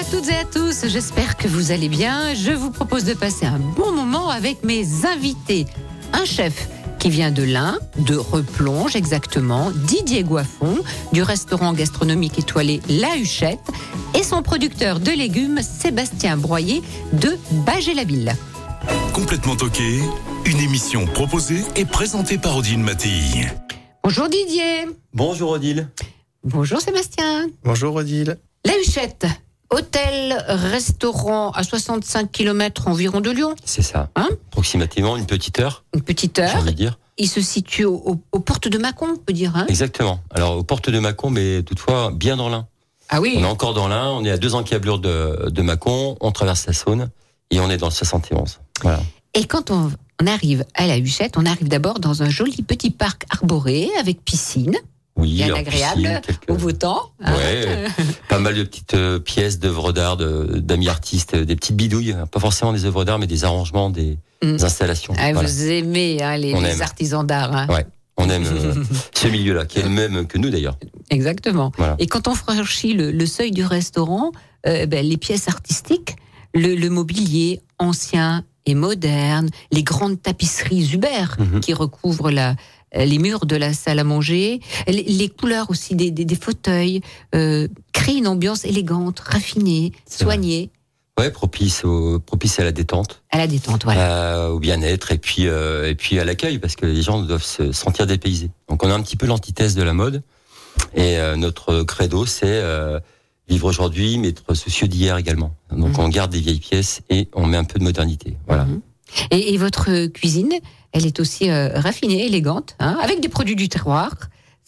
À toutes et à tous, j'espère que vous allez bien. Je vous propose de passer un bon moment avec mes invités. Un chef qui vient de l'Ain, de Replonge exactement, Didier Goiffon, du restaurant gastronomique étoilé La Huchette, et son producteur de légumes, Sébastien Broyer, de Bagé-la-Ville. Complètement toqué, une émission proposée et présentée par Odile Mattei. Bonjour Didier. Bonjour Odile. Bonjour Sébastien. Bonjour Odile. La Huchette, hôtel, restaurant à 65 km environ de Lyon. C'est ça. Hein Approximativement une petite heure, Une petite j'ai heure. envie de dire. Il se situe au- au- aux portes de Mâcon, on peut dire. Hein Exactement. Alors aux portes de Mâcon, mais toutefois bien dans l'Ain. ah oui. On est encore dans l'Ain, on est à deux encablures de, de Mâcon, on traverse la Saône et on est dans le 71. Voilà. Et quand on, on arrive à la Huchette, on arrive d'abord dans un joli petit parc arboré avec piscine, Oui, bien agréable, quelques- au beau temps. hein. Ouais, pas mal de petites euh, pièces d'œuvres d'art de- d'amis artistes, euh, des petites bidouilles, hein, pas forcément des œuvres d'art, mais des arrangements, des Mm. installations. Ah, Voilà. Vous aimez hein, les, On les aime. artisans d'art. hein. Ouais. On aime euh, ce milieu-là, qui est le même que nous d'ailleurs. Exactement. Voilà. Et quand on franchit le, le seuil du restaurant, euh, ben, les pièces artistiques, le, le mobilier ancien et moderne, les grandes tapisseries Zuber Mhm. qui recouvrent la, les murs de la salle à manger, les, couleurs aussi des, des, des fauteuils, euh, créent une ambiance élégante, raffinée, C'est vrai. soignée, Ouais, propice, au, propice à la détente. à la détente. Voilà. euh, au bien-être et puis euh, et puis à l'accueil parce que les gens doivent se sentir dépaysés. Donc on a un petit peu l'antithèse de la mode et euh, notre credo c'est euh, vivre aujourd'hui mais être soucieux d'hier également. Donc Mhm. on garde des vieilles pièces et on met un peu de modernité. Voilà. Et, et votre cuisine, elle est aussi euh, raffinée, élégante, hein, avec des produits du terroir.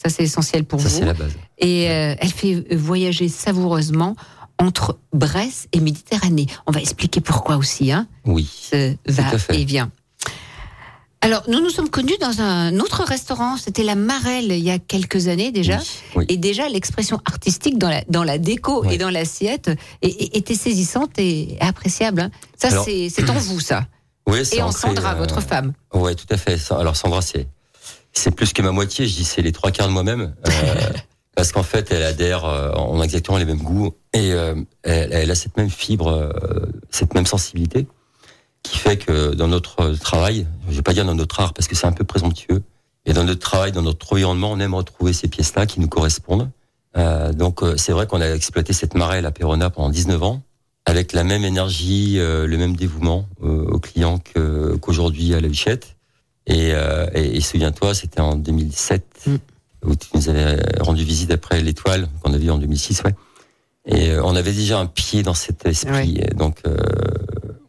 Ça, c'est essentiel pour Ça vous. c'est la base. Et euh, elle fait voyager savoureusement entre Brest et Méditerranée. On va expliquer pourquoi aussi, hein, Oui. ce va à fait. et vient. Alors, nous nous sommes connus dans un autre restaurant, c'était la Marelle, il y a quelques années déjà. Oui. oui. Et déjà, l'expression artistique dans la, dans la déco et dans l'assiette était saisissante et appréciable. hein. Ça, c'est en vous, ça. Oui, c'est Et en Sandra, euh, votre femme. Ouais, tout à fait. Alors Sandra, c'est c'est plus que ma moitié. Je dis c'est les trois quarts de moi-même. euh, parce qu'en fait, elle adhère. euh, on a exactement les mêmes goûts et euh, elle, elle a cette même fibre, euh, cette même sensibilité, qui fait que dans notre travail, je vais pas dire dans notre art parce que c'est un peu présomptueux, et dans notre travail, dans notre environnement, on aime retrouver ces pièces-là qui nous correspondent. Euh, donc euh, c'est vrai qu'on a exploité cette marelle à Perona pendant 19 ans avec la même énergie, euh, le même dévouement euh, aux clients qu'aujourd'hui à la Huchette. Et, euh, et, et souviens-toi, c'était en 2007 Mm. où tu nous avais rendu visite après l'étoile qu'on a vu en 2006, ouais. Et euh, on avait déjà un pied dans cet esprit, et donc euh,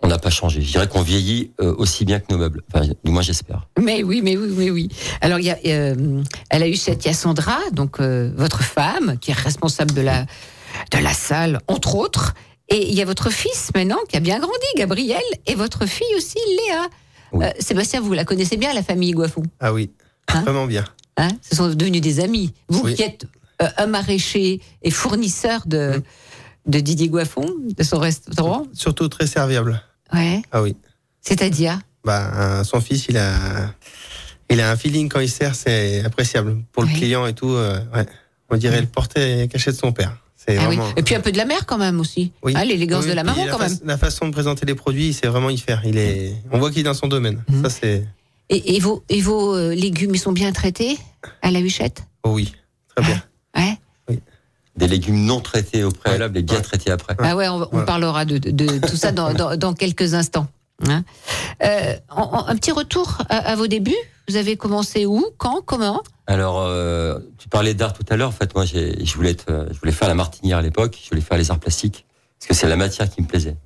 on n'a pas changé. Je dirais qu'on vieillit euh, aussi bien que nos meubles. Enfin, du moins j'espère. Mais oui, mais oui, mais oui. Alors, il y a, euh, elle a eu cette, il y a Sandra, donc euh, votre femme, qui est responsable de la, de la salle, entre autres. Et il y a votre fils maintenant, qui a bien grandi, Gabriel, et votre fille aussi, Léa. Oui. Euh, Sébastien, vous la connaissez bien, la famille Guafou Ah oui, Hein? Vraiment bien. hein? Ce sont devenus des amis. Vous Oui. qui êtes euh, un maraîcher et fournisseur de, de Didier Guaffon, de son restaurant? Surtout très serviable. Ouais. Ah oui. C'est-à-dire? Bah, euh, son fils, il a, il a un feeling quand il sert, c'est appréciable. Pour le client et tout, euh, ouais. On dirait le porter caché de son père. Ah oui. Et puis un peu de la mère quand même aussi. Oui. Hein, L'élégance Oui, de la maman quand même. La façon de présenter les produits, c'est vraiment y faire. Il est, on voit qu'il est dans son domaine. Mhm. Ça, c'est, Et, et vos, et vos euh, légumes, ils sont bien traités à la huchette? Oh oui, très bien. Ouais. Des légumes non traités au préalable et bien Ouais. traités après. Ah ouais, on, parlera de, de- de tout ça dans, dans, dans quelques instants. Hein. Euh, un petit retour à, vos débuts. Vous avez commencé où, quand, comment? Alors, euh, tu parlais d'art tout à l'heure. En fait, moi, euh, je voulais faire la martinière à l'époque. Je voulais faire les arts plastiques parce que c'est la matière qui me plaisait.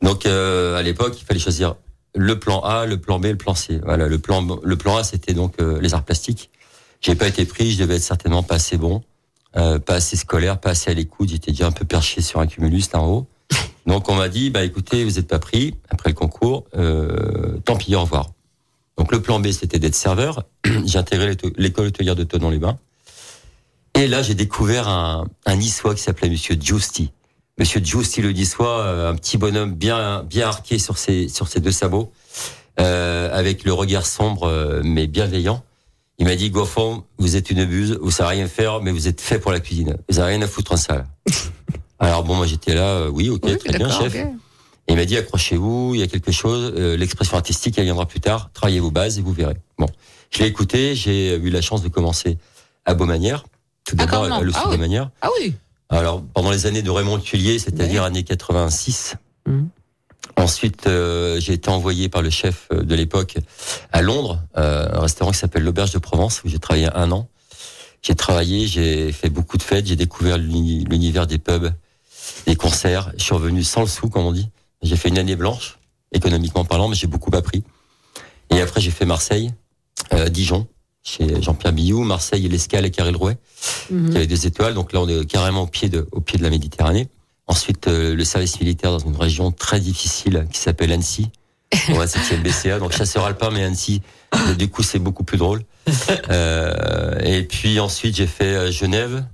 Donc, à l'époque, il fallait choisir le plan A, le plan B, le plan C. Voilà, le plan, A, c'était donc les arts plastiques. J'ai pas été pris. Je devais être certainement pas assez bon. pas assez scolaire, pas assez à l'écoute. J'étais déjà un peu perché sur un cumulus là en haut. Donc on m'a dit, bah écoutez, vous n'êtes pas pris après le concours, euh, tant pis, au revoir. Donc le plan B, c'était d'être serveur. j'ai intégré l'école hôtelière de Tonon-les-Bains. Et là, j'ai découvert un, un niçois qui s'appelait Monsieur Giusti. Monsieur Giusti le niçois, euh, un petit bonhomme bien bien arqué sur ses sur ses deux sabots, euh, avec le regard sombre euh, mais bienveillant. Il m'a dit Goffon, vous êtes une buse, vous savez rien faire, mais vous êtes fait pour la cuisine. Vous avez rien à foutre en salle. Alors bon, moi j'étais là, euh, oui, ok, très bien, chef. Et il m'a dit accrochez-vous, il y a quelque chose. Euh, l'expression artistique, elle viendra plus tard. Travaillez vos bases et vous verrez. Bon, je l'ai écouté. J'ai eu la chance de commencer à Beaumanière, tout ah, d'abord à l'Office ah, oui. Ah oui. Alors pendant les années de Raymond Tullier, c'est-à-dire années 86. Mmh. Ensuite, euh, j'ai été envoyé par le chef de l'époque à Londres, euh, un restaurant qui s'appelle l'Auberge de Provence, où j'ai travaillé un an. J'ai travaillé, j'ai fait beaucoup de fêtes, j'ai découvert l'univers des pubs, des concerts. Je suis revenu sans le sou, comme on dit. J'ai fait une année blanche, économiquement parlant, mais j'ai beaucoup appris. Et après, j'ai fait Marseille, euh, Dijon, chez Jean-Pierre Billou, Marseille, l'Escale et Carré-le-Rouet, mhm. qui avait des étoiles. Donc là, on est carrément au pied de, au pied de la Méditerranée. Ensuite, euh, le service militaire dans une région très difficile qui s'appelle Annecy. On va c'est BCA, donc chasseur alpin, mais Annecy. Du coup, c'est beaucoup plus drôle. Euh, et puis ensuite, j'ai fait euh, Genève,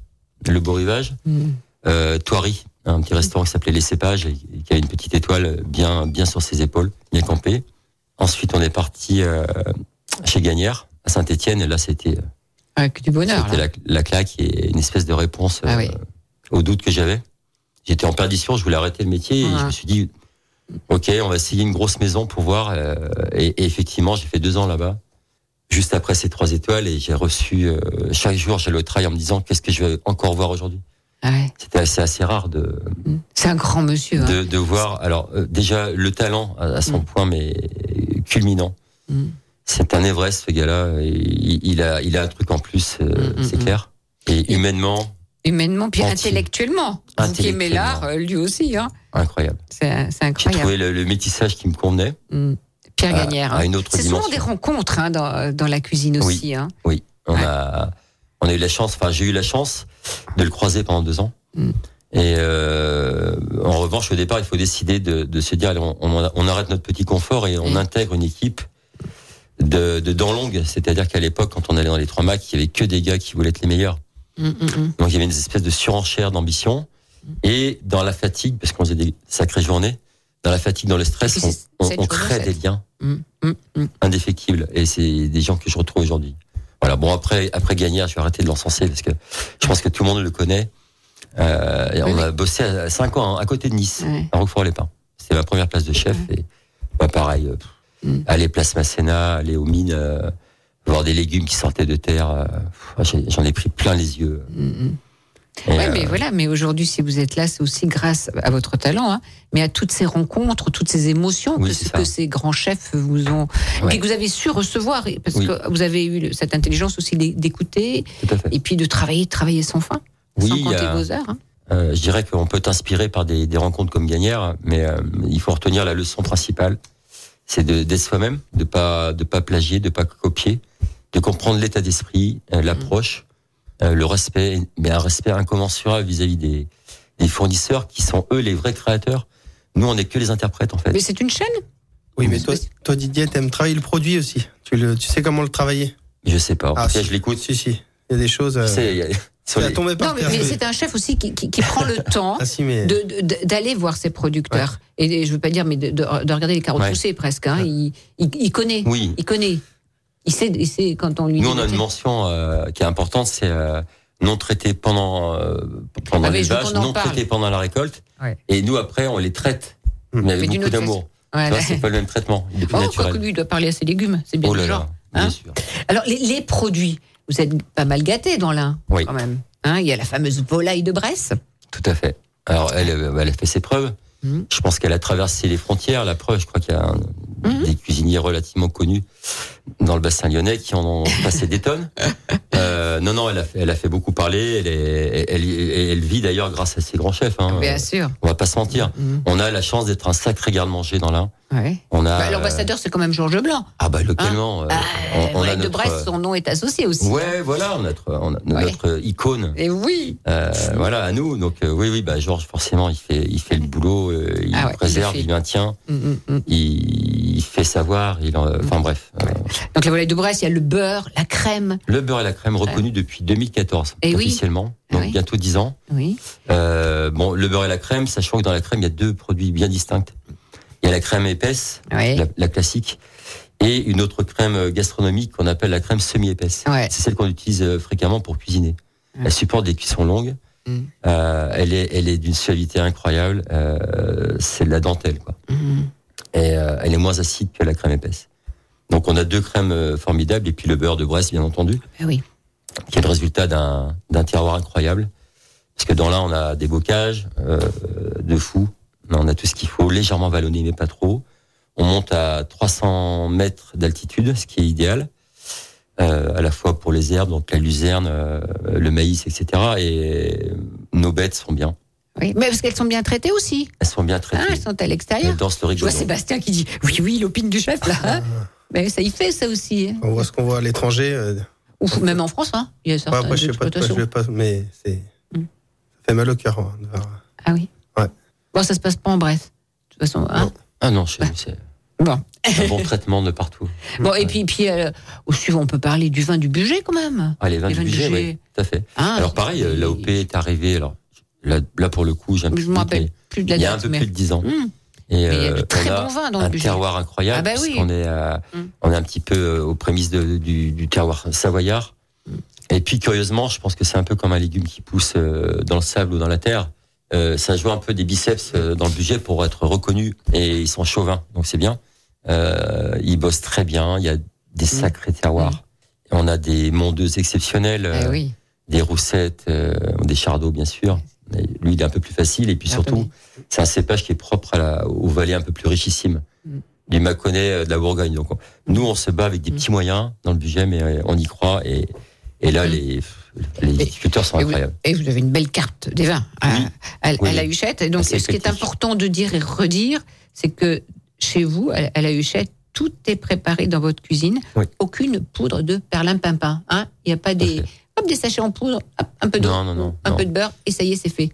le Beau Rivage, mm. euh, Thoiry, un petit restaurant qui s'appelait Les Cépages, et qui a une petite étoile bien, bien sur ses épaules, bien campé. Ensuite, on est parti euh, chez Gagnère, à Saint-Étienne, et là, c'était avec du bonheur. C'était la, la, claque et une espèce de réponse ah oui. au doute que j'avais. J'étais en perdition, je voulais arrêter le métier, et je me suis dit, ok, on va essayer une grosse maison pour voir. et, et effectivement, j'ai fait deux ans là-bas juste après ces trois étoiles et j'ai reçu euh, chaque jour j'allais au travail en me disant qu'est-ce que je vais encore voir aujourd'hui? Ah ouais. C'était assez assez rare de. Mm. C'est un grand monsieur. Hein. De, de, voir alors euh, déjà le talent à, son mm. point mais culminant. Mm. C'est un Everest ce gars-là. Il, il, a il a un truc en plus, euh, c'est clair. Et humainement. Humainement puis intellectuellement. intellectuellement. Qui aimait l'art lui aussi hein. Incroyable. C'est incroyable. J'ai trouvé le, le, métissage qui me convenait. Pierre Gagnère. À, hein. C'est souvent des rencontres hein, dans, dans, la cuisine aussi. Oui, oui. On, a, on a eu la chance, enfin j'ai eu la chance de le croiser pendant deux ans. Mm. Et euh, en revanche, au départ, il faut décider de, de se dire, on, on, arrête notre petit confort et on mm. intègre une équipe de, de dents longues. C'est-à-dire qu'à l'époque, quand on allait dans les trois Macs, il y avait que des gars qui voulaient être les meilleurs. Mm, Donc il y avait une espèce de surenchère d'ambition et dans la fatigue, parce qu'on faisait des sacrées journées, dans la fatigue, dans le stress, on, on, crée des liens indéfectibles. Et c'est des gens que je retrouve aujourd'hui. Voilà. Bon, après, après Gagnère, je vais arrêter de l'encenser parce que je pense que tout le monde le connaît. Euh, on a bossé à 5 ans hein, à côté de Nice, à Roquefort-les-Pins. C'était ma première place de chef. Et bah, pareil, euh, aller place Masséna, aller aux mines, euh, voir des légumes qui sortaient de terre. Euh, j'en ai pris plein les yeux. Oui, mais euh, voilà, mais aujourd'hui, si vous êtes là, c'est aussi grâce à votre talent, hein, mais à toutes ces rencontres, toutes ces émotions que, que, ces grands chefs vous ont, et que vous avez su recevoir, parce que vous avez eu cette intelligence aussi d'écouter, et puis de travailler, travailler sans fin, sans compter vos heures. Hein. Euh, je dirais qu'on peut t'inspirer par des, des, rencontres comme Gagnère, mais euh, il faut retenir la leçon principale, c'est d'être soi-même, de pas de pas plagier, de pas copier, de comprendre l'état d'esprit, euh, l'approche. Euh, le respect, mais un respect incommensurable vis-à-vis des, des fournisseurs qui sont eux les vrais créateurs. Nous, on n'est que les interprètes en fait. Mais c'est une chaîne. Oui, mais toi, toi Didier, t'aimes travailler le produit aussi. Tu, le, tu sais comment le travailler Je sais pas. En ah, tout cas, je l'écoute. Si, si. Il y a des choses. Euh... sais, y a... non, mais, c'est un chef aussi qui, qui, qui prend le temps ah, si, mais... d'aller voir ses producteurs. Ouais. Et, je veux pas dire, mais de, de, regarder les carottes ouais. poussées presque. Hein. Il, il, il, connaît. Oui. Il connaît. Il sait, il sait quand on lui. Nous, on a une mention euh, qui est importante, c'est euh, non traité pendant euh, pendant ah l'élevage, non traité pendant la récolte. Ouais. Et nous, après, on les traite, mmh. avec mais beaucoup d'amour. Ouais, c'est pas le même traitement. Il est plus oh, naturel. que lui, il doit parler à ses légumes. C'est bien oh là genre. Là, hein bien sûr. Alors, les, les, produits, vous êtes pas mal gâtés dans l'un, oui. quand même. Hein, il y a la fameuse volaille de Bresse. Tout à fait. Alors, elle, elle a fait ses preuves. Mmh. Je pense qu'elle a traversé les frontières. La preuve, je crois qu'il y a un, mmh. des cuisiniers relativement connus dans le bassin lyonnais qui en ont passé des tonnes. Euh, non, non, elle a, fait, elle a fait beaucoup parler. Elle, est, elle, elle, elle vit d'ailleurs grâce à ses grands chefs. Hein. Bien sûr. On va pas se mentir. Mmh. On a la chance d'être un sacré garde-manger dans l'un. Ouais. On a. Bah, L'ambassadeur, c'est quand même Georges Blanc. Ah bah localement. euh, Ah, on, a de. Brest, son nom est associé aussi. Ouais, voilà, notre, on a Ouais. notre icône. Et oui. Euh, voilà, à nous. Donc euh, oui, oui, bah Georges, forcément, il fait, il fait le boulot, euh, il Ah ouais, préserve, il maintient, Mm, mm, mm. il, il fait savoir, il, en- enfin bref. euh, Donc la volaille de Brest, il y a le beurre, la crème. le beurre et la crème reconnu depuis 2014 Eh oui. officiellement, donc Oui. bientôt 10 ans. Oui. Euh, bon, le beurre et la crème, sachant que dans la crème, il y a deux produits bien distincts. Il y a la crème épaisse, Oui. la, la classique, et une autre crème gastronomique qu'on appelle la crème semi-épaisse. Ouais. C'est celle qu'on utilise euh, fréquemment pour cuisiner. Elle supporte des cuissons longues. Mm. Euh, elle est, elle est d'une suavité incroyable. Euh, c'est de la dentelle, quoi. Mm. Et euh, elle est moins acide que la crème épaisse. Donc on a deux crèmes euh, formidables et puis le beurre de Brest, bien entendu, Ah oui. qui est le résultat d'un d'un terroir incroyable. Parce que dans là, on a des bocages euh, de fou. On a tout ce qu'il faut, légèrement vallonné, mais pas trop. On monte à 300 mètres d'altitude, ce qui est idéal, euh, à la fois pour les herbes, donc la luzerne, euh, le maïs, etc. Et nos bêtes sont bien. oui. Mais parce qu'elles sont bien traitées aussi. Elles sont bien traitées. Ah, elles sont à l'extérieur. dansent le Je vois. Sébastien qui dit oui, oui, l'opine du chef là. hein. Mais ça y fait ça aussi. On voit ce qu'on voit à l'étranger. euh, Ou même en France, hein. Il y a ouais, certaines après, je sais pas de quoi je vais pas, mais c'est. Mm. Ça fait mal au cœur. hein, de voir. Ah oui. Bon, ça se passe pas en Brest. De toute façon, hein. Non. Ah non, Bah. c'est Bon. un bon traitement de partout. Bon, et puis, puis euh, au suivant, on peut parler du vin du budget quand même. Ah, les vins Les du vins du budget, oui, tout à fait. Hein, Alors pareil, euh, l'AOP est arrivé. Alors là, là pour le coup, j'ai un Je rappelle plus de la il y a un peu mais... plus de 10 ans. Hum. Et Mais il y a de euh, très on bons vins dans le un budget. terroir incroyable, Ah bah oui. puisqu'on est, à- Mm. on est un petit peu aux prémices de- du, du terroir savoyard. Mm. Et puis curieusement, je pense que c'est un peu comme un légume qui pousse dans le sable ou dans la terre. Euh, ça joue un peu des biceps euh, dans le budget pour être reconnu et ils sont chauvins, donc c'est bien. Euh, ils bossent très bien. Il y a des sacrés terroirs. On a des mondeuses exceptionnelles. Eh oui. des roussettes, euh, des chardons bien sûr. Mais lui, il est un peu plus facile et puis surtout, c'est un cépage qui est propre à la, aux vallées un peu plus richissimes. Mm. Du Mâconnais, de la Bourgogne. Donc, on- nous, on se bat avec des Mm. petits moyens dans le budget, mais on y croit. Et, et là, Mm. les, les viticulteurs sont Et vous, incroyables. et vous avez une belle carte des vins à, Oui. à- à Oui. la Huchette. Et donc, ce qui est important de dire et redire, c'est que chez vous, à, à la Huchette, tout est préparé dans votre cuisine. Oui. Aucune poudre de perlimpinpin. Hein Il n'y a pas des, hop, des sachets en poudre, hop, un peu d'eau, Non, non, non, un non. peu de beurre, et ça y est, c'est fait.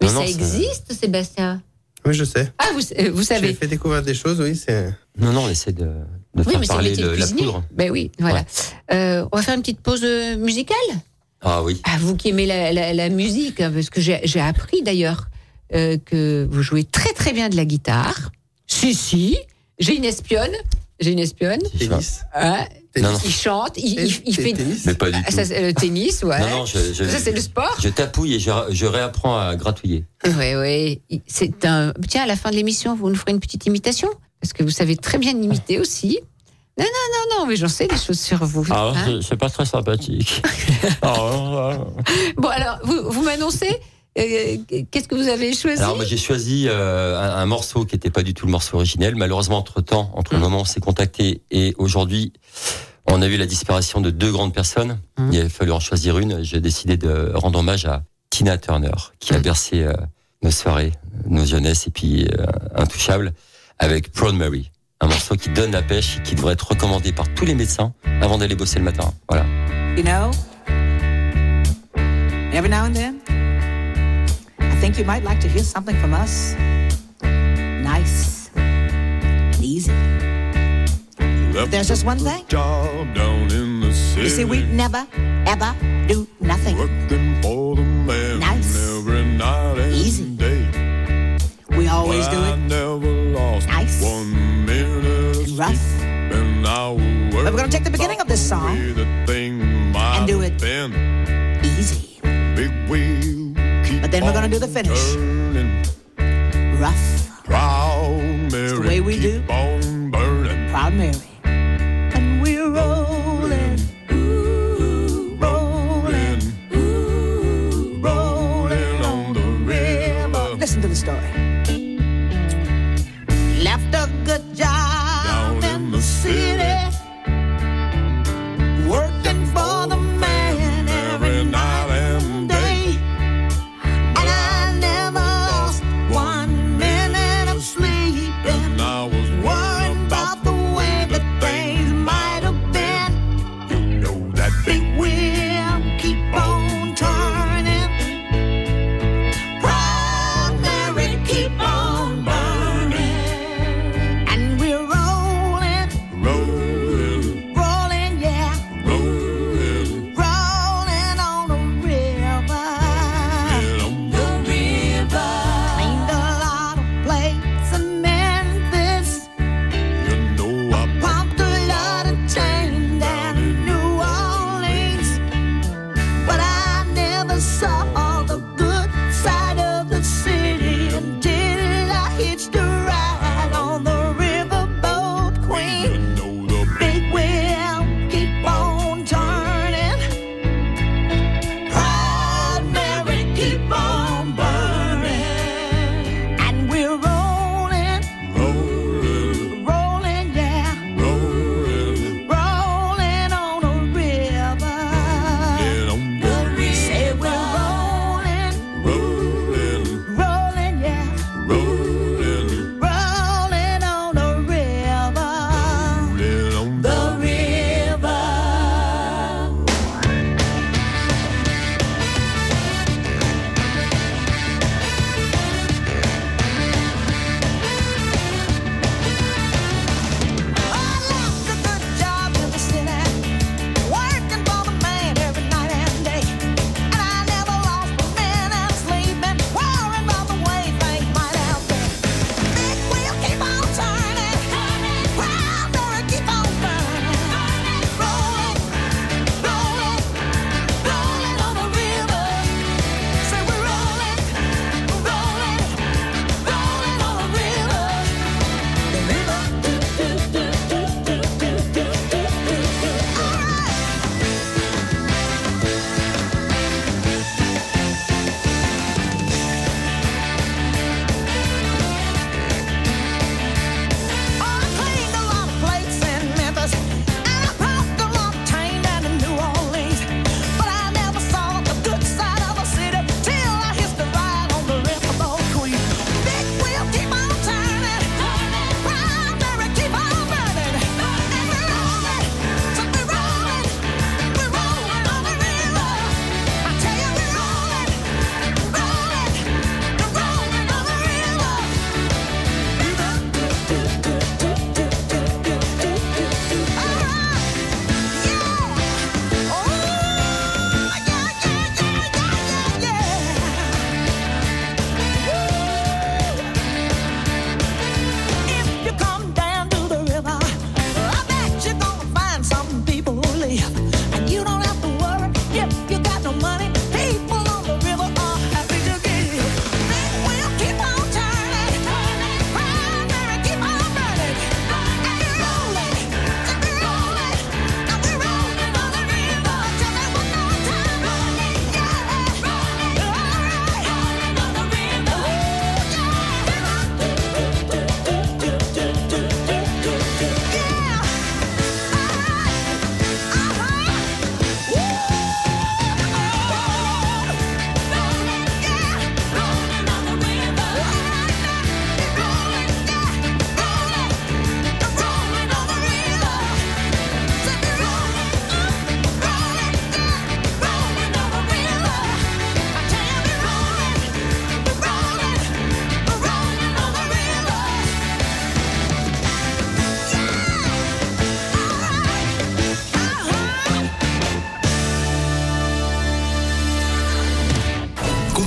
Mais Non, ça existe, Sébastien? Oui, je sais. Ah, vous, euh, vous J'ai savez. fait découvrir des choses, oui. C'est. Non, non, on essaie de, de Oui, faire mais le parler de la poudre. Ben oui, voilà. Ouais. Euh, on va faire une petite pause euh, musicale? Ah oui. Ah, vous qui aimez la, la- la musique, hein, parce que j'ai j'ai appris d'ailleurs euh, que vous jouez très très bien de la guitare. Si, si, j'ai une espionne. J'ai une espionne. Tennis. Non, non. il chante, il, il- il T- fait. tennis. Mais pas du Ah, tout. ça, c'est le tennis, ouais. Non, non, je, je, Ça, c'est le sport. je tapouille et je, je réapprends à gratouiller. Oui, oui. C'est un. Tiens, à la fin de l'émission, vous nous ferez une petite imitation, parce que vous savez très bien imiter aussi. Non, non, non, non, mais j'en sais des choses sur vous. Ah, hein. c'est- pas très sympathique. Ah, Bon, alors, vous, vous m'annoncez euh, Qu'est-ce que vous avez choisi? Alors, moi, j'ai choisi euh, un, un morceau qui n'était pas du tout le morceau originel. Malheureusement, entre temps, entre le Mm. moment où on s'est contacté et aujourd'hui, on a eu la disparition de deux grandes personnes. Mm. Il a fallu en choisir une. J'ai décidé de rendre hommage à Tina Turner, qui a Mm. bercé euh, nos soirées, nos jeunesses et puis Intouchable avec Proud Mary. Un morceau qui donne la pêche, qui devrait être recommandé par tous les médecins avant d'aller bosser le matin. Voilà. You know, every now and then, I think you might like to hear something from us. Nice, and easy. There's just one thing. Job down in the city. You see, we never, ever do nothing. We're gonna take the beginning of this song. and do it easy, Big wheel, keep But then we're gonna do the finish.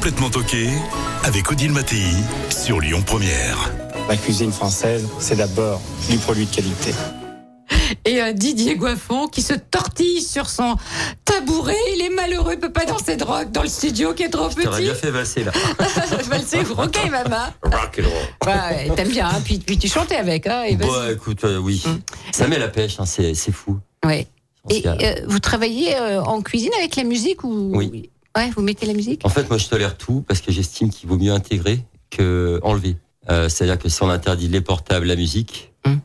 Complètement toqué avec Odile Mattei sur Lyon Première. La cuisine française, c'est d'abord du produit de qualité. Et un Didier Goiffon qui se tortille sur son tabouret. Il est malheureux, il peut pas danser de rock dans le studio qui est trop petit. T'aurais bien fait valser là. Valser, ok, maman. Rock and roll. Bah, ouais, t'aimes bien, hein, puis, puis tu chantais avec, hein, et. Bah écoute, euh, oui. Ça met la pêche, hein, c'est fou. Ouais. Et euh, vous travaillez euh, en cuisine avec la musique ou? Oui. Ouais, vous mettez la musique En fait, moi, je tolère tout parce que j'estime qu'il vaut mieux intégrer que enlever. Euh, C'est-à-dire que si on interdit les portables, la musique, Hum.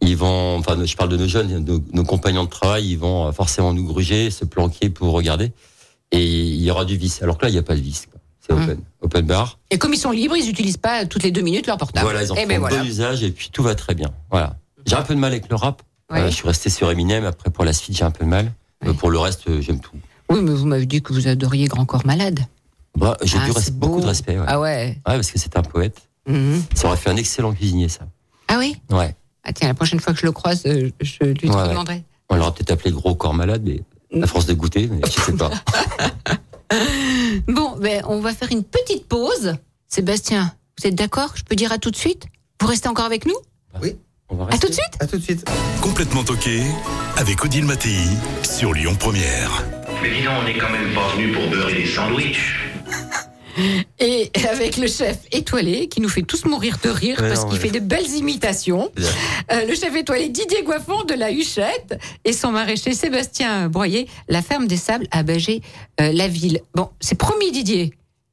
ils vont, enfin, je parle de nos jeunes, nos, nos compagnons de travail, ils vont euh, forcément nous gruger, se planquer pour regarder, et il y aura du vice. Alors que là, il n'y a pas de vice. C'est Hum. open, open bar. Et comme ils sont libres, ils n'utilisent pas toutes les deux minutes leur portable. Voilà, ils en Eh font ben voilà. bon usage et puis tout va très bien. Voilà. J'ai un peu de mal avec le rap. Ouais. Euh, je suis resté sur Eminem. Après, pour la suite, j'ai un peu de mal. Ouais. Euh, pour le reste, j'aime tout. Oui, mais vous m'avez dit que vous adoriez Grand Corps Malade. Bah, j'ai Ah, beaucoup beau. de respect. Ouais. Ah ouais. Ouais, parce que c'est un poète. Mhm. Ça aurait fait un excellent cuisinier, ça. Ah oui? Ouais. Ah tiens, la prochaine fois que je le croise, euh, je lui Ouais, ouais. demanderai. On l'aurait peut-être appelé gros corps malade, mais à force de goûter, mais je sais pas. Bon, ben, on va faire une petite pause. Sébastien, vous êtes d'accord? Je peux dire à tout de suite? Vous restez encore avec nous? On va À tout de suite? À tout de suite. Complètement toqué avec Odile Mattei sur Lyon Première. Mais dis donc, on n'est quand même pas venu pour beurrer des sandwichs. Et avec le chef étoilé qui nous fait tous mourir de rire parce qu'il fait de belles imitations. Euh, le chef étoilé Didier Goiffon de la Huchette et son maraîcher Sébastien Broyer, la ferme des sables à Bagé, euh, la ville. Bon, c'est promis Didier.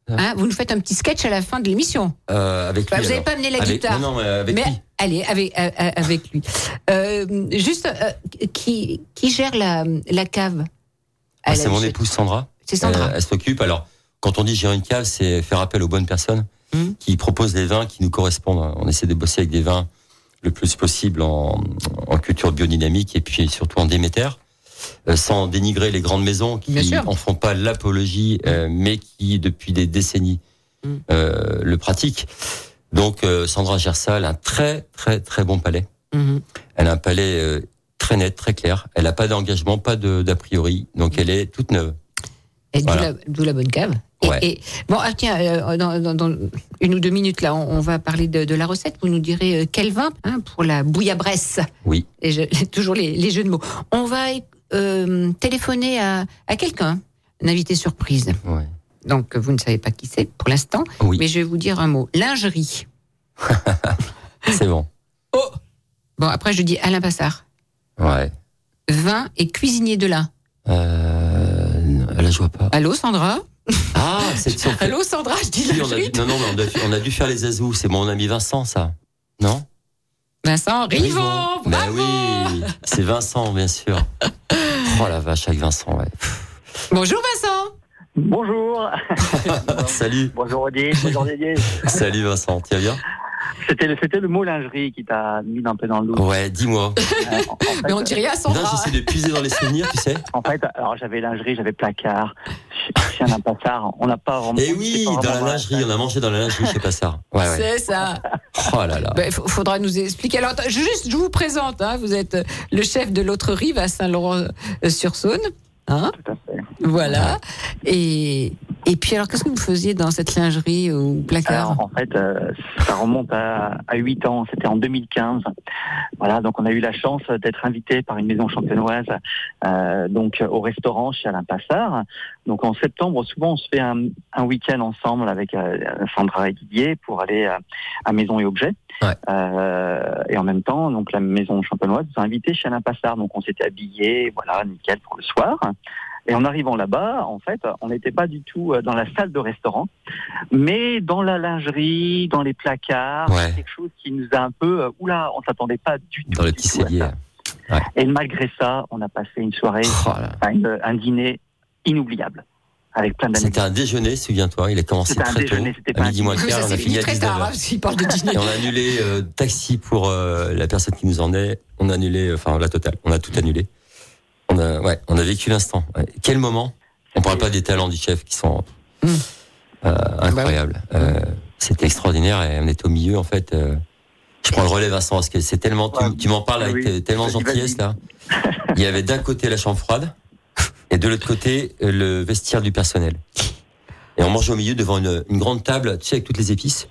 Hein, vous nous faites un petit sketch à la fin de l'émission. Euh, avec Bah, lui. vous n'avez pas amené la Avec- guitare. Non, non, mais avec Mais lui. allez, avec, avec lui. Euh, juste, euh, qui, qui gère la, la cave? Ah, c'est mon épouse Sandra. C'est Sandra. Euh, elle s'occupe. Alors, quand on dit gérer une cave, c'est faire appel aux bonnes personnes Mhm. qui proposent les vins qui nous correspondent. On essaie de bosser avec des vins le plus possible en, en culture biodynamique et puis surtout en Déméter, euh, sans dénigrer les grandes maisons qui sûr. en font pas l'apologie, euh, mais qui depuis des décennies Mhm. euh, le pratiquent. Donc, Sandra. Elle a un très très très bon palais. Mhm. Elle a un palais très net, très clair. Elle n'a pas d'engagement, pas de d'a priori. Donc, elle est toute neuve. Et d'où Voilà. la, d'où la bonne cave. Et, Ouais. et- bon, ah, tiens, euh, dans, dans- dans une ou deux minutes, là, on, on va parler de, de la recette. Vous nous direz euh, quel vin hein, pour la bouillabresse. Oui. Et je- toujours les, les jeux de mots. On va euh, téléphoner à, à quelqu'un, un invité surprise. Ouais. Donc, vous ne savez pas qui c'est pour l'instant, Oui. mais je vais vous dire un mot. Lingerie. C'est bon. Bon, après, je dis Alain Passard. Ouais. Vin et cuisinier de lin. Euh, là, je vois pas. Allô, Sandra? Ah, c'est fait- Allô, Sandra, je dis Oui, on a lingerie. dû- non, non, mais on a, on a dû faire les azous. C'est mon ami Vincent, ça. Non? Vincent Rivon, Ben oui, c'est Vincent, bien sûr. Oh la vache, avec Vincent, ouais. Bonjour Vincent Bonjour. Salut, Bonjour Odile. Bonjour Didier. salut Vincent, tu vas bien? C'était le, c'était le mot lingerie qui t'a mis un peu dans le. Ouais, dis-moi. Euh, en, en fait, Mais on dit rien Là, Sandra. j'essaie de puiser dans les souvenirs, tu sais. en fait, alors j'avais lingerie, j'avais placard, ch- chien d'un passard. On n'a pas vraiment. Eh oui, dans la lingerie, on a mangé dans la lingerie, je sais pas ça. Ouais, ouais. C'est ça. Oh là là. Il faudra nous expliquer. Alors, juste, je vous présente. hein, vous êtes le chef de l'autre rive à Saint-Laurent-sur-Saône. Hein Tout à fait. voilà. Et, et puis, alors, qu'est-ce que vous faisiez dans cette lingerie ou placard Alors, en fait, euh, ça remonte à, à 8 ans. C'était en 2015. Voilà, donc on a eu la chance d'être invité par une maison champenoise, euh, donc au restaurant chez Alain Passard. Donc en septembre, souvent on se fait un, un week-end ensemble avec euh, Sandra et Didier pour aller à, à Maison et Objets. Ouais. Euh, et en même temps, donc la maison champenoise nous a invités chez Alain Passard. Donc on s'était habillés, voilà, nickel pour le soir. Et en arrivant là-bas, en fait, on n'était pas du tout euh, dans la salle de restaurant, mais dans la lingerie, dans les placards, Ouais. quelque chose qui nous a un peu, euh, oula, on s'attendait pas du tout. Dans le petit cellier. Et malgré ça, on a passé une soirée, Oh enfin, une- un dîner inoubliable, avec plein C'était un déjeuner, souviens-toi. Il a commencé un très déjeuner, tôt, c'était à un midi moins quart, on a fini à très 19 tard, hein, heures. s'il parle de dîner. Et on a annulé euh, taxi pour euh, la personne qui nous emmenait. On a annulé, enfin la totale. On a tout annulé. On a, ouais, on a vécu l'instant. Ouais. Quel moment On parle pas des talents du chef qui sont Mm. euh, incroyables. Euh, C'était extraordinaire et on était au milieu en fait. euh, je prends le relais Vincent parce que c'est tellement. tu- m'en parles avec Oui. tellement gentillesse là. Il y avait d'un côté la chambre froide et de l'autre côté le vestiaire du personnel. Et on mangeait au milieu devant une, une grande table, tu sais, avec toutes les épices.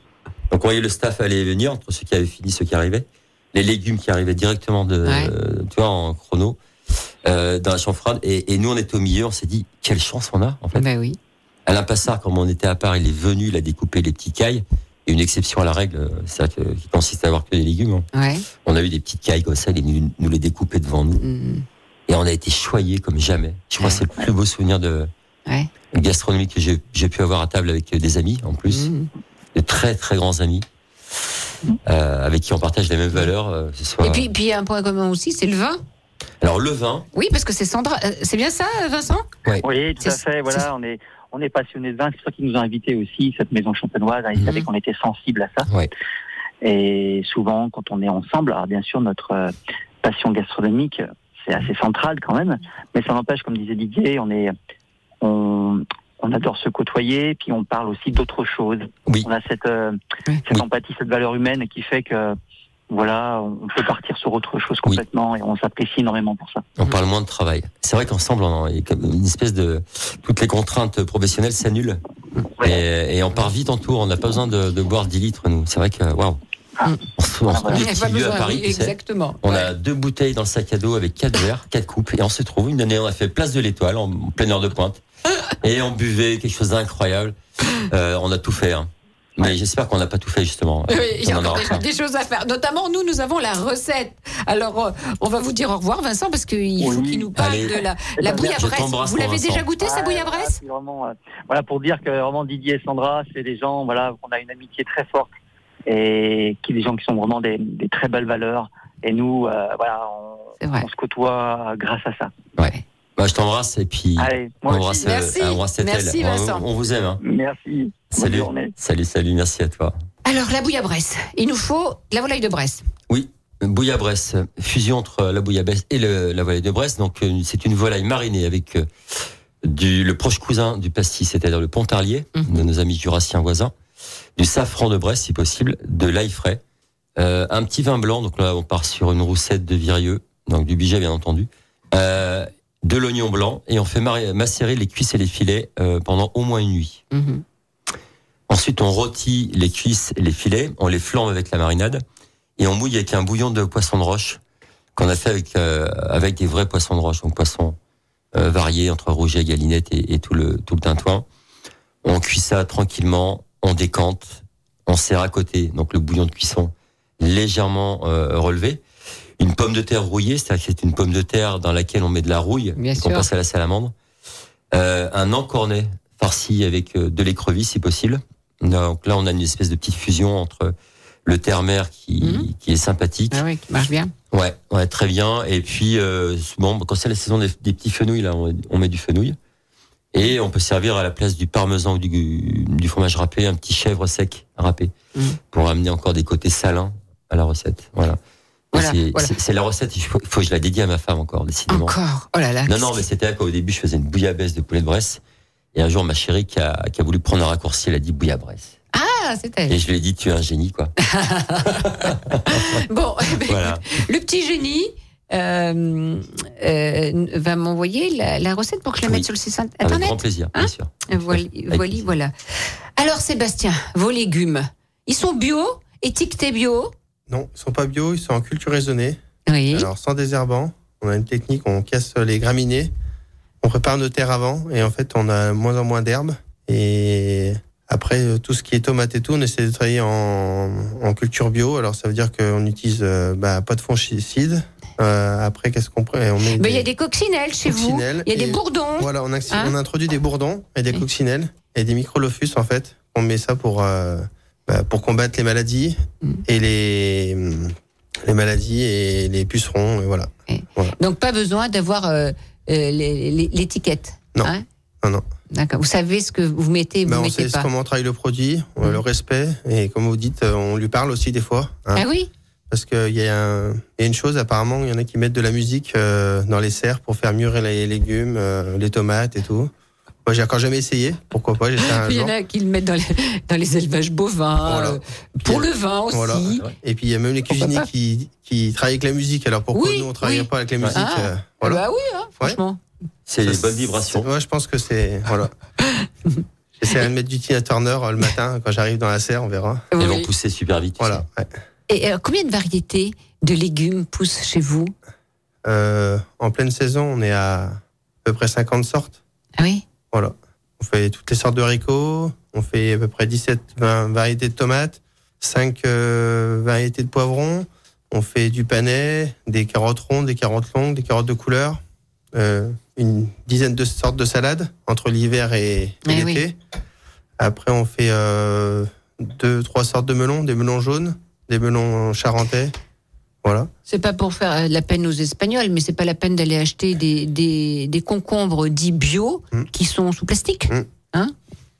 Donc on voyait le staff aller et venir entre ceux qui avaient fini, ceux qui arrivaient, les légumes qui arrivaient directement de, Ouais. euh, tu vois, en chrono, euh, dans la chambre froide. Et, et nous, on était au milieu, on s'est dit quelle chance on a en fait. Ben oui. Alain Passard, comme on était à part, il est venu, il a découpé les petits cailles. Et une exception à la règle, euh, que, qui consiste à avoir que des légumes. hein. Ouais. On a eu des petites cailles comme ça, il est venu nous les découper devant nous. Mm. Et on a été choyés comme jamais. Je crois que c'est le plus beau souvenir de Ouais. gastronomie que j'ai j'ai pu avoir à table avec euh, des amis, en plus. Mm. De très, très grands amis. Euh, avec qui on partage les mêmes valeurs, euh, ce soit... Et puis, puis il y a un point commun aussi, c'est le vin. Alors, le vin, Oui, parce que c'est Sandra. euh, C'est bien ça, Vincent? Oui, tout à C'est- fait. Voilà, on est, on est passionné de vin. C'est ça qui nous a invités aussi, cette maison champenoise. Ils Mhm. savaient qu'on était sensible à ça. Ouais. Et souvent, quand on est ensemble, alors bien sûr, notre euh, passion gastronomique, c'est assez central quand même. Mais ça n'empêche, comme disait Didier, on est, on, on adore se côtoyer, puis on parle aussi d'autres choses. Oui. On a cette, euh, cette Oui. empathie, cette valeur humaine qui fait que, voilà, on peut partir sur autre chose complètement et on s'apprécie énormément pour ça. on parle moins de travail. C'est vrai qu'ensemble, on a il y a comme une espèce de... Toutes les contraintes professionnelles s'annulent. Et, et on part vite en tour. On n'a pas besoin de, de boire 10 litres, nous. C'est vrai que, waouh. Ah. On se on se trouve Il des Il y a petits pas lieux à Paris, oui, tu sais. exactement. On Ouais. a deux bouteilles dans le sac à dos avec quatre verres, quatre coupes, et on se trouve une année, on a fait place de l'Étoile en pleine heure de pointe, et on buvait quelque chose d'incroyable. Euh, on a tout fait, hein. Mais j'espère qu'on n'a pas tout fait justement. Oui, il y a On en encore des, choses à faire. Notamment, nous, nous avons la recette. Alors, euh, on va vous dire au revoir, Vincent, parce qu'il faut qu'il nous parle Allez. de la, la bouillabresse. Vous l'avez Vincent. déjà goûté, sa Ouais, bouillabresse c'est vraiment, euh, voilà, pour dire que vraiment Didier et Sandra, c'est des gens, voilà, qu'on a une amitié très forte et qui des gens qui sont vraiment des, des très belles valeurs. Et nous, euh, voilà, on, on se côtoie grâce à ça. Ouais. Bah, je t'embrasse et puis Allez, on embrasse. Merci. euh, embrasse. Merci, On- Vincent. On, vous aime. Hein. Merci. Bonne Salut. journée. Salut, salut, merci à toi. Alors, la bouillabresse. Il nous faut la volaille de Bresse. Oui, bouillabresse, fusion entre la bouillabresse et le- la volaille de Bresse. Donc, euh, c'est une volaille marinée avec euh, du, le proche cousin du pastis, c'est-à-dire le pontarlier, Mhm. de nos amis jurassiens voisins, du safran de Bresse, si possible, de l'ail frais, euh, un petit vin blanc. Donc là, on part sur une roussette de Virieux, donc du Biget, bien entendu. Euh, de l'oignon blanc et on fait macérer les cuisses et les filets euh, pendant au moins une nuit. Mhm. Ensuite, on rôtit les cuisses et les filets, on les flambe avec la marinade et on mouille avec un bouillon de poisson de roche qu'on a fait avec euh, avec des vrais poissons de roche, donc poissons euh, variés entre rouget, galinette et, et tout le tout le tintouin. On cuit ça tranquillement, on décante, on sert à côté, donc le bouillon de cuisson légèrement relevé. Une pomme de terre rouillée, c'est-à-dire que c'est une pomme de terre dans laquelle on met de la rouille qu'on passe à la salamandre. Euh, un encornet farci avec euh, de l'écrevisse si possible. Donc là, on a une espèce de petite fusion entre le terre-mer qui, Mhm. qui est sympathique. Ah oui, qui marche bien. Ouais, ouais, très bien. Et puis, euh, bon, quand c'est la saison des, des petits fenouils, là, on, on met du fenouil. Et on peut servir à la place du parmesan ou du, du fromage râpé, un petit chèvre sec râpé, Mhm. pour amener encore des côtés salins à la recette. Voilà. Voilà, c'est, voilà. la recette, il faut, que je la dédie à ma femme encore, décidément. Encore. Oh là là. Non, non, mais c'était qu'au début, je faisais une bouillabaisse de poulet de Bresse. Et un jour, ma chérie qui a, qui a voulu prendre un raccourci, elle a dit bouillabresse. Ah, elle. Et je lui ai dit, tu es un génie, quoi. Bon, eh ben, Voilà. le petit génie euh, euh, va m'envoyer la, la recette pour que je la Oui. mette sur le site Avec internet. grand plaisir, bien Hein sûr. Voilà, Avec voilà, voilà. Alors, Sébastien, vos légumes, ils sont bio, étiquetés bio Non, ils sont pas bio, ils sont en culture raisonnée. Oui. Alors sans désherbant, on a une technique, on casse les graminées, on prépare nos terres avant et en fait on a moins en moins d'herbes. Et après euh, tout ce qui est tomate et tout, on essaie de travailler en, en culture bio. Alors ça veut dire qu'on utilise euh, bah, pas de fongicides. Euh, après qu'est-ce qu'on prend On met Il y a des coccinelles chez coccinelles vous, il y a des bourdons. Voilà, on, Hein on introduit des bourdons et des Oui. coccinelles et des microlophus en fait. On met ça pour euh, bah, pour combattre les maladies Mm. et les les maladies et les pucerons et voilà. Donc, pas besoin d'avoir euh, euh, l'étiquette. Non. Hein? Non, non. D'accord. Vous savez ce que vous mettez et vous Ben, on mettez sait pas. comment on travaille le produit, euh, Mm. le respect, et comme vous dites, on lui parle aussi des fois. hein. Ah oui? Parce qu'il y, a y une chose, apparemment, il y en a qui mettent de la musique euh, dans les serres pour faire mûrir les légumes, euh, les tomates et tout. Moi, j'ai encore jamais essayé. Pourquoi pas J'essaie un Il y en a qui le mettent dans les, dans les élevages bovins, Voilà. euh, pour le vin aussi. Voilà. Et puis il y a même les cuisiniers qui, qui travaillent avec la musique. Alors pourquoi Oui, nous on travaillerait oui. pas avec la musique Ah, euh, Voilà. Bah oui, hein, franchement. C'est les bonnes vibrations. Ouais, je pense que c'est voilà. J'essaie de mettre du Tina Turner euh, le matin quand j'arrive dans la serre, on verra. Ils Oui. vont pousser super vite. Voilà. ouais. Et euh, combien de variétés de légumes poussent chez vous? Euh, en pleine saison, on est à à peu près 50 sortes. Ah oui? Voilà. On fait toutes les sortes de haricots. On fait à peu près 17 20 variétés de tomates, 5 euh, variétés de poivrons. On fait du panais, des carottes rondes, des carottes longues, des carottes de couleur. euh, une dizaine de sortes de salades entre l'hiver et, et Eh l'été. Après, on fait euh, deux, trois sortes de melons, des melons jaunes, des melons charentais. Voilà. C'est pas pour faire la peine aux Espagnols, mais c'est pas la peine d'aller acheter des, des, des concombres dits bio Mm. qui sont sous plastique. Mm. Hein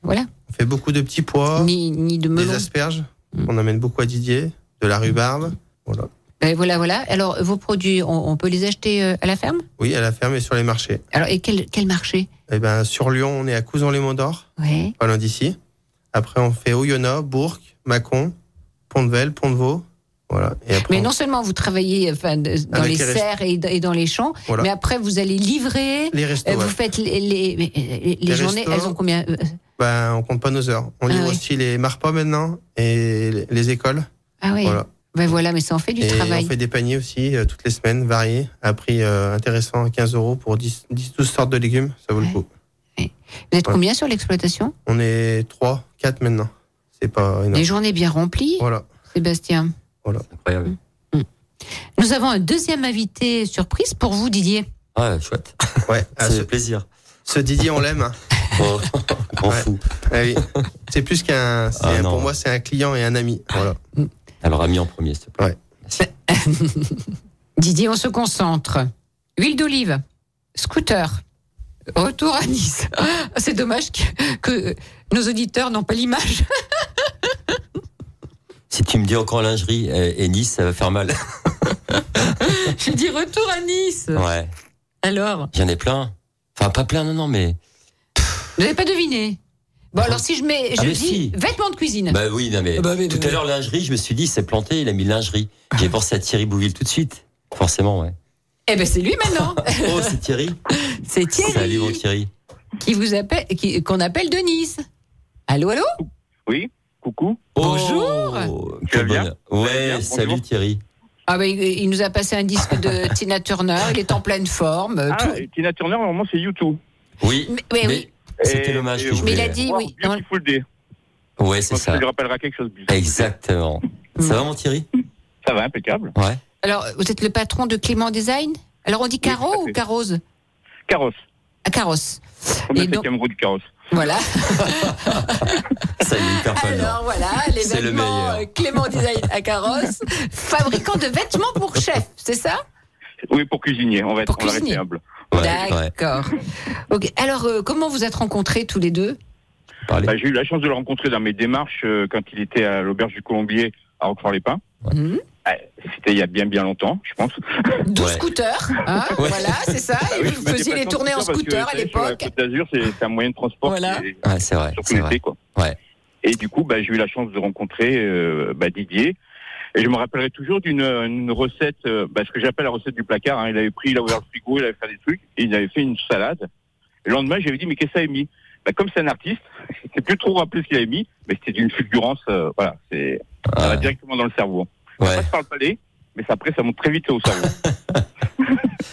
Voilà. On fait beaucoup de petits pois, Ni, ni de des asperges. Mm. On amène beaucoup à Didier, de la rhubarbe. Voilà. Ben voilà, voilà. Alors, vos produits, on, on peut les acheter euh, à la ferme? Oui, à la ferme et sur les marchés. Alors, et quel, quel marché? Eh ben, sur Lyon, on est à Couson-les-Monts d'Or, Ouais. pas loin d'ici. Après, on fait Oyonnax, Bourg, Mâcon, Pont-de-Vel, Pont-de-Vaux. Voilà. Et après, Mais on- non seulement vous travaillez enfin, de- dans les les serres et, et dans les champs, Voilà. mais après vous allez livrer. les restos, euh, Vous ouais. faites les, les, les Les journées, restos. elles ont combien euh, Ben, on compte pas nos heures. On Ah livre aussi les marpas maintenant et les- les écoles. Ah oui. Voilà. Ben voilà, mais ça en fait du et travail. on fait des paniers aussi euh, toutes les semaines, variés, à prix euh, intéressant, à 15 euros pour 10, 10, 12 sortes de légumes. Ça vaut Ouais. le coup. Vous êtes combien sur l'exploitation? On est 3, 4 maintenant. C'est pas énorme. Des journées bien remplies, Voilà. Sébastien. Incroyable. Nous avons un deuxième invité surprise pour vous, Didier. Ah, chouette. Ouais. Ah, Ça ce, plaisir. ce Didier, on l'aime. hein. Oh, grand Ouais. fou. Ah oui. C'est plus qu'un. c'est Ah pour moi, c'est un client et un ami. Voilà. Alors, ami en premier, s'il te plaît. Ouais. Didier, on se concentre. Huile d'olive, scooter, retour à Nice. Ah, C'est dommage que, que nos auditeurs n'ont pas l'image. Si tu me dis encore lingerie et, et Nice, ça va faire mal. J'ai dit retour à Nice. Ouais. Alors, J'en ai plein. Enfin, pas plein, non, non, mais. vous n'avez pas deviné Bon, alors si je mets, je Ah, dis si. vêtements de cuisine. Bah oui, non, mais. Bah oui, tout mais- à l'heure, lingerie, je me suis dit, c'est planté, il a mis lingerie. J'ai pensé à Thierry Bouville tout de suite. Forcément, ouais. Eh ben c'est lui maintenant. Oh, c'est Thierry. C'est Salut, Thierry mon Thierry. qui vous appelle, qui- qu'on appelle de Nice. Allô, allô? Oui, coucou. Bonjour. Oh, Tu vas bien Ouais, bien salut. Thierry. Ah ben il il nous a passé un disque de Tina Turner. Il est en pleine forme. euh, Ah, tout- Tina Turner, normalement, c'est YouTube. Oui. Mais, mais oui. C'était l'hommage que je Mais il a dit Wow, oui. dans- Beautiful Day. Ouais, c'est ça. ça lui rappellera quelque chose. Exactement. Ça va, mon Thierry? Ça va, impeccable. Ouais. Alors, vous êtes le patron de Clément Design? Alors, on dit Caro ou. Carose? Carrosse. Ah, Carrosse. Comme Et le donc- du carrosse. Voilà. Ça y est, hyper fan. Alors, voilà, les C'est le vêtements meilleur. euh, Clément Design à Carrosse, fabricant de vêtements pour chef, c'est ça? Oui, pour cuisinier. On va être, Pour on va cuisinier. rester humble. Ouais, ouais. D'accord. Ok. Alors, euh, comment vous êtes rencontrés tous les deux? Bah, J'ai eu la chance de le rencontrer dans mes démarches euh, quand il était à l'auberge du Colombier à Roquefort-les-Pins. Mhm. Ah, C'était il y a bien bien longtemps, je pense. 12 Ouais. scooters, hein, Ouais. voilà, c'est ça. Ah et oui, vous faisiez les tournées en scooter à l'époque. Côte d'Azur, c'est un moyen de transport Voilà. Ouais, c'est vrai. surtout C'est vrai. l'été, quoi. Ouais. Et du coup, bah, j'ai eu la chance de rencontrer euh, bah, Didier. Et je me rappellerai toujours d'une une recette, euh, bah, ce que j'appelle la recette du placard. hein. Il avait pris, il a ouvert le frigo, il avait fait des trucs, et il avait fait une salade. Et le lendemain, j'avais dit, mais qu'est-ce que ça a mis? Bah, Comme c'est un artiste, je sais plus trop rappeler ce qu'il avait mis, mais c'était d'une fulgurance, euh, voilà, c'est ça va Ouais. directement dans le cerveau. Ça Ouais. passe par le palais, mais ça, après, ça monte très vite au cerveau.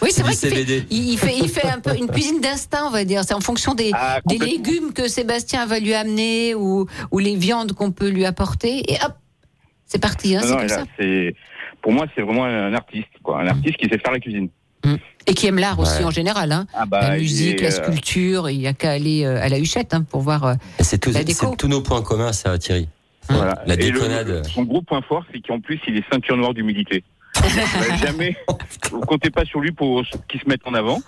Oui, c'est vrai qu'il fait, il fait, il fait un peu une cuisine d'instinct, on va dire. C'est en fonction des, Ah, des légumes que Sébastien va lui amener ou, ou les viandes qu'on peut lui apporter. Et hop, c'est parti, hein, Non, c'est non, comme et là, ça. pour moi, c'est vraiment un artiste, quoi, un artiste qui sait faire la cuisine. Et qui aime l'art aussi Ouais. en général. Hein. Ah bah, la musique, est, la euh, sculpture, il n'y a qu'à aller euh, à la Huchette hein, pour voir. euh, C'est tous nos points communs, ça, Thierry. Voilà. La Et le- déconnade. son gros point fort, c'est qu'en plus, il est ceinture noire d'humilité. Jamais, vous comptez pas sur lui pour qu'il se mette en avant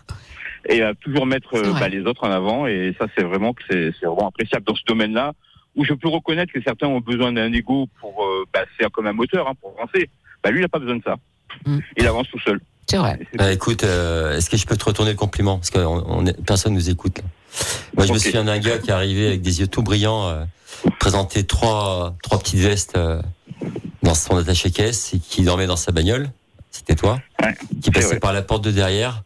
et à toujours mettre euh, bah, les autres en avant. Et ça, c'est vraiment que c'est vraiment appréciable dans ce domaine-là où je peux reconnaître que certains ont besoin d'un ego pour, euh, bah, c'est comme un moteur hein, pour avancer. Bah, lui, il n'a pas besoin de ça. Mm. Il avance tout seul. C'est vrai. Bah, écoute, euh, est-ce que je peux te retourner le compliment? Parce que on, on est- personne nous écoute. là. Moi, je me souviens d'un gars qui est arrivé avec des yeux tout brillants, euh, présentait trois, trois petites vestes euh, dans son attaché-caisse et qui dormait dans sa bagnole. C'était toi. Ouais, Qui passait vrai. par la porte de derrière.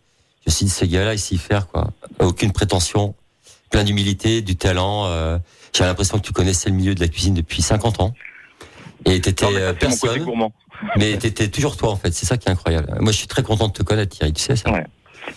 Je me suis dit, ce gars-là, il sait y faire, quoi. Aucune prétention. Plein d'humilité, du talent. euh, J'ai l'impression que tu connaissais le milieu de la cuisine depuis 50 ans. Et t'étais euh, personne, mais t'étais toujours toi en fait. C'est ça qui est incroyable. Moi, je suis très content de te connaître, Thierry. Tu sais ça. Ouais.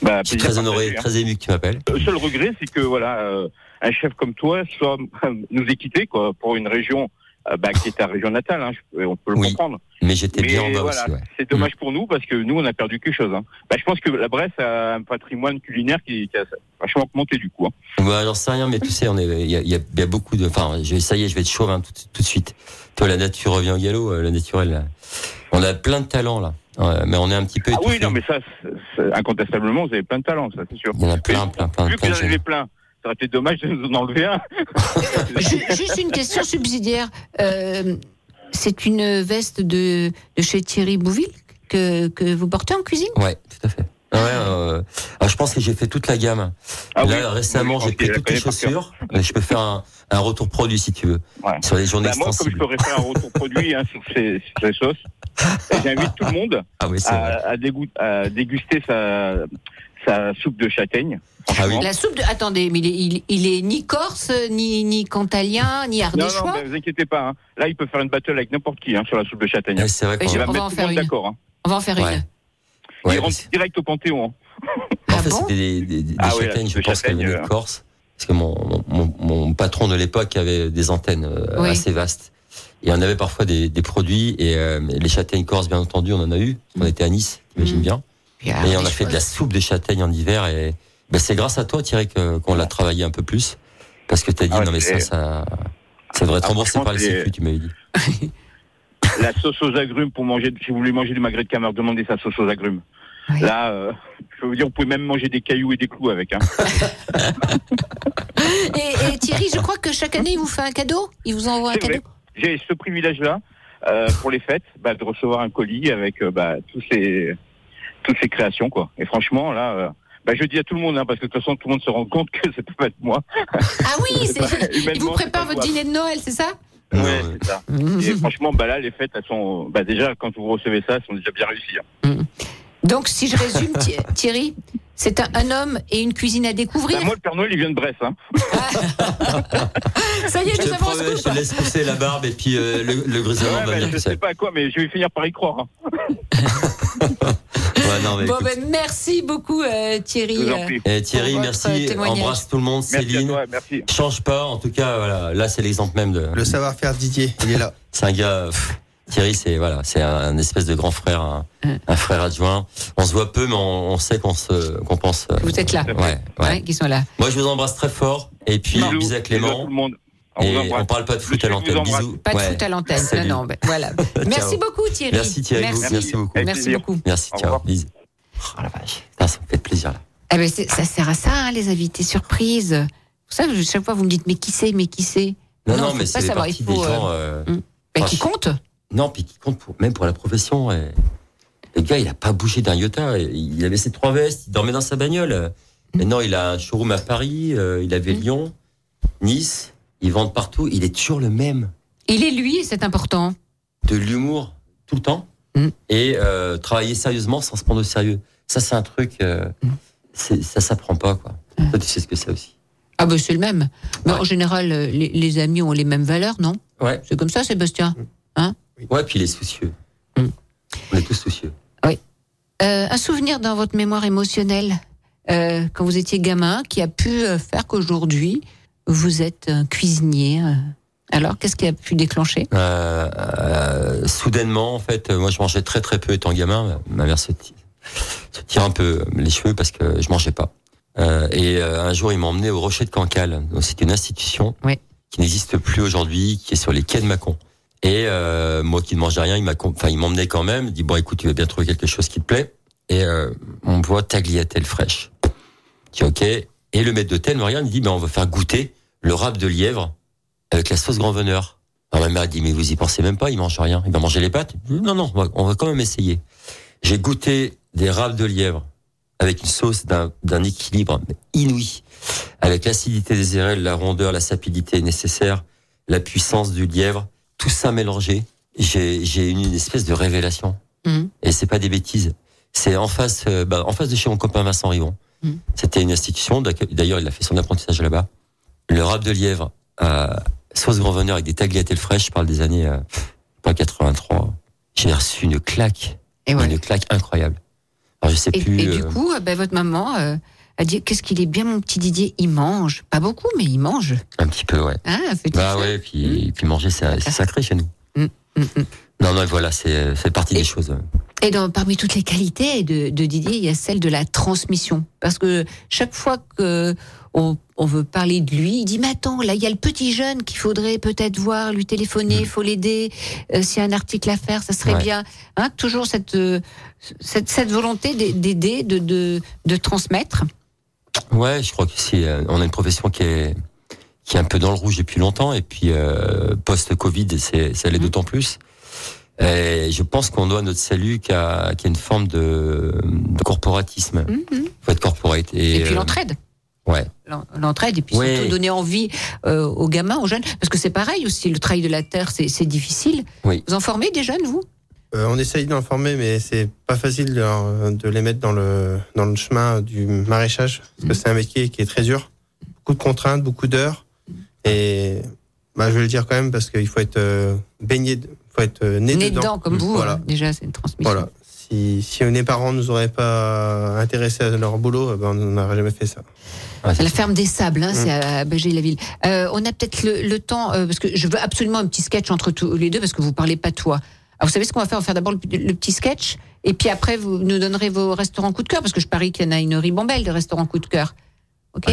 Bah, Je suis très honoré, hein. très ému que tu m'appelles. Le seul regret, c'est que voilà, euh, un chef comme toi soit nous ait quittés quoi, pour une région euh, bah, qui est ta région natale. Hein, je- on peut le Oui. comprendre. Mais j'étais bien en bas voilà, aussi. Ouais. c'est dommage pour nous parce que nous, on a perdu quelque chose. Hein. Bah, je pense que la Bresse a un patrimoine culinaire qui, qui a vachement augmenté du coup. Hein. Bah, j'en sais rien, mais tu sais, on il y y y a beaucoup de, enfin, ça y est, je vais être chauvin tout, tout de suite. Toi, la nature revient au galop, euh, le naturel. là. On a plein de talents là, Ouais, mais on est un petit peu Ah oui, non, mais ça, c'est- c'est- incontestablement, vous avez plein de talents, ça, c'est sûr. Il y en a plein, plein, plein, Vu que vous avez plein, ça aurait été dommage de nous en enlever un. Ju- Juste une question subsidiaire. Euh, c'est une veste de, de chez Thierry Bouville que, que vous portez en cuisine? Ouais, tout à fait. Ouais, euh, alors je pense que j'ai fait toute la gamme. Ah Là, oui, récemment, oui, j'ai pris toutes les chaussures. Mais je peux faire un, un retour produit si tu veux. Ouais. Sur les journées Bah, moi, comme je pourrais faire un retour produit hein, sur, ces, sur ces sauces, et j'invite tout le monde Ah oui, à, à déguster sa, sa soupe de châtaigne. Ah oui. La soupe de. Attendez, mais il est, il, il est ni corse, ni, ni cantalien, ni Non, non, ardéchois. ne vous inquiétez pas. hein. Là, il peut faire une battle avec n'importe qui hein, sur la soupe de châtaigne. Ouais, c'est vrai qu'on va on va mettre en tout faire monde une. d'accord. Hein. On va en faire Ouais. une. Ouais, il rentre direct au Panthéon. hein. En Ah fait, bon c'était des, des, des Ah châtaignes, je pense qu'elles venaient de euh. Corse. Parce que mon, mon, mon patron de l'époque avait des antennes euh, Oui. assez vastes. Et on avait parfois des, des produits. Et euh, les châtaignes corse, bien entendu, on en a eu. On était à Nice, t'imagines Mm. bien. Et on a fait de la soupe de châtaigne en hiver. Et ben, c'est grâce à toi, Thierry, qu'on l'a travaillé un peu plus. Parce que t'as dit, Ah ouais, non mais ça, c'est- ça, ça devrait être Ah, remboursé par les c'est- sécu, tu m'avais dit. La sauce aux agrumes pour manger. Si vous voulez manger du magret de cameur, demandez sa sauce aux agrumes. Là, euh, je peux vous dire, vous pouvez même manger des cailloux et des clous avec. Hein. Et, et Thierry, je crois que chaque année, il vous fait un cadeau Il vous envoie un cadeau. J'ai ce privilège-là euh, pour les fêtes, bah, de recevoir un colis avec euh, bah, tous ces toutes ces créations, quoi. Et franchement, là, euh, bah, je dis à tout le monde, hein, parce que de toute façon, tout le monde se rend compte que ça peut pas être moi. Ah oui, c'est- vous prépare votre dîner de Noël, c'est ça Ouais, Ouais. c'est ça. Et franchement, bah là, les fêtes, elles sont, bah déjà, quand vous recevez ça, elles sont déjà bien réussies. hein. Donc, si je résume, Thi- Thierry, c'est un, un homme et une cuisine à découvrir. Bah, moi, le Père Noël, il vient de Brest. Hein. Ça y est, Je nous te avons promets, je te laisse pousser la barbe et puis euh, le, le Ouais, va bah, venir je sais pas à quoi, mais je vais finir par y croire. hein. Ouais, non, mais Bon, ben, merci beaucoup, euh, Thierry. Euh. Eh, Thierry, merci. Embrasse tout le monde. Merci à Céline. toi, merci. Change pas, en tout cas, voilà. Là, c'est l'exemple même de. Le savoir-faire Didier, il est là. C'est un gars. pff, Thierry, c'est voilà, c'est un, espèce de grand frère, un, un frère adjoint. On se voit peu, mais on, on sait qu'on se, qu'on pense. euh, Vous êtes là. Ouais, ouais. Ouais, qui sont là. Moi, je vous embrasse très fort. Et puis, Bisous, bisous à bisous à tout Clément. le monde. On Et parle pas de foot à l'antenne. Bisous. Pas de Ouais. foot à l'antenne. Non, non, ben, voilà. Merci beaucoup, Thierry. Merci Thierry. Merci, Merci, beaucoup. Merci beaucoup. Merci, revoir. Bisous. Oh la vache. Putain, ça me fait plaisir là. Eh ben, ça sert à ça, hein, les invités surprises. Pour ça, chaque fois, vous me dites, mais qui c'est, mais qui c'est? Non, Non, non, mais pas c'est des savoir, parties il faut, des gens. euh, Ben, Enfin, Qui je- compte? Non, puis qui compte pour, même pour la profession. et- Le gars, il a pas bougé d'un iota. Il avait ses trois vestes, il dormait dans sa bagnole. Maintenant, il a un showroom à Paris, euh, il avait Mm. Lyon, Nice. Ils vendent partout. Il est toujours le même. Il est lui, c'est important. De l'humour tout le temps Mm. et euh, travailler sérieusement sans se prendre au sérieux. Ça, c'est un truc. euh, Mm. c'est- ça s'apprend pas, quoi. Toi, tu sais ce que c'est aussi. Ah ben c'est le même. Mais Ouais. en général, euh, les, les amis ont les mêmes valeurs, non? Ouais. C'est comme ça, Sébastien. Ouais, puis il est soucieux. Mm. On est tous soucieux. Euh, un souvenir dans votre mémoire émotionnelle, quand vous étiez gamin, qui a pu faire qu'aujourd'hui, vous êtes un cuisinier. euh. Alors, qu'est-ce qui a pu déclencher? Euh, euh, soudainement, en fait, moi je mangeais très très peu étant gamin. Ma mère se, ti- se tire un peu les cheveux parce que je mangeais pas. Euh, et un jour, il m'a emmené au Rocher de Cancale. C'est une institution Oui. qui n'existe plus aujourd'hui, qui est sur les quais de Mâcon. Et moi qui ne mangeais rien, il m'a, enfin, il m'emmenait quand même. Il dit bon, écoute, tu vas bien trouver quelque chose qui te plaît? Et on voit tagliatelle fraîche. Je dis ok. Et le maître d'hôtel me regarde, il dit ben on va faire goûter le râpe de lièvre avec la sauce grand veneur. Alors ma mère dit mais vous y pensez même pas, il mange rien, il va manger les pâtes. Non non, on va, on va quand même essayer. J'ai goûté des râpes de lièvre avec une sauce d'un équilibre inouï, avec l'acidité des érelles, la rondeur, la sapidité nécessaire, la puissance du lièvre, tout ça mélangé. J'ai eu une espèce de révélation. Mhm. Et c'est pas des bêtises. C'est en face, euh, bah, en face de chez mon copain Vincent Rivon. Mhm. C'était une institution. D'ailleurs, il a fait son apprentissage là-bas. Le râpe de lièvre euh, sauce grand veneur avec des tagliatelles fraîches. Je parle des années euh, pas 83. J'ai reçu une claque, Et ouais. une claque incroyable. Alors je sais Et, plus. et du euh, coup, euh, ben, votre maman a dit qu'est-ce qu'il est bien, mon petit Didier? Il mange. Pas beaucoup, mais il mange. un petit peu, ouais. Hein, un petit Bah ouais, puis, puis manger, c'est sacré chez nous. Mm, mm, mm. Non, non, voilà, c'est partie des choses. Et dans, parmi toutes les qualités de, de Didier, il y a celle de la transmission. Parce que chaque fois que on, on veut parler de lui, il dit mais attends, là il y a le petit jeune qu'il faudrait peut-être voir, lui téléphoner, il faut l'aider. Euh, S'il y a un article à faire, ça serait Ouais. bien. Hein, toujours cette, euh, cette cette volonté d'a- d'aider, de, de de transmettre. Ouais, je crois que c'est, euh, on a une profession qui est qui est un peu dans le rouge depuis longtemps et puis euh, post Covid, c'est ça l'est Mhm. d'autant plus. Et je pense qu'on doit notre salut qu'à qu'à une forme de, de corporatisme. Mhm. Faut être corporate et, Et, puis euh, l'entraide. Ouais. L'en- L'entraide et puis Ouais. surtout donner envie euh, aux gamins, aux jeunes, parce que c'est pareil aussi, le travail de la terre, c'est difficile. Oui. Vous en formez des jeunes, vous? Euh, on essaye d'en former, mais c'est pas facile de, les mettre dans le, dans le chemin du maraîchage, parce que c'est un métier qui est très dur. Beaucoup de contraintes, beaucoup d'heures. Et bah, je vais le dire quand même, parce qu'il faut être euh, baigné, il faut être euh, né, Né dedans. dedans, comme vous, Voilà. hein, déjà, c'est une transmission. voilà. Si, si les parents ne nous auraient pas intéressés à leur boulot, eh ben, on n'aurait jamais fait ça. Ouais, C'est la ferme des sables, hein, Mm. c'est à Bégé-la-Ville. Euh, on a peut-être le, le temps, euh, parce que je veux absolument un petit sketch entre tous les deux, parce que vous parlez pas toi. Alors vous savez ce qu'on va faire? On va faire d'abord le, le petit sketch, et puis après vous nous donnerez vos restaurants coup de cœur, parce que je parie qu'il y en a une ribambelle de restaurants coup de cœur. Ok?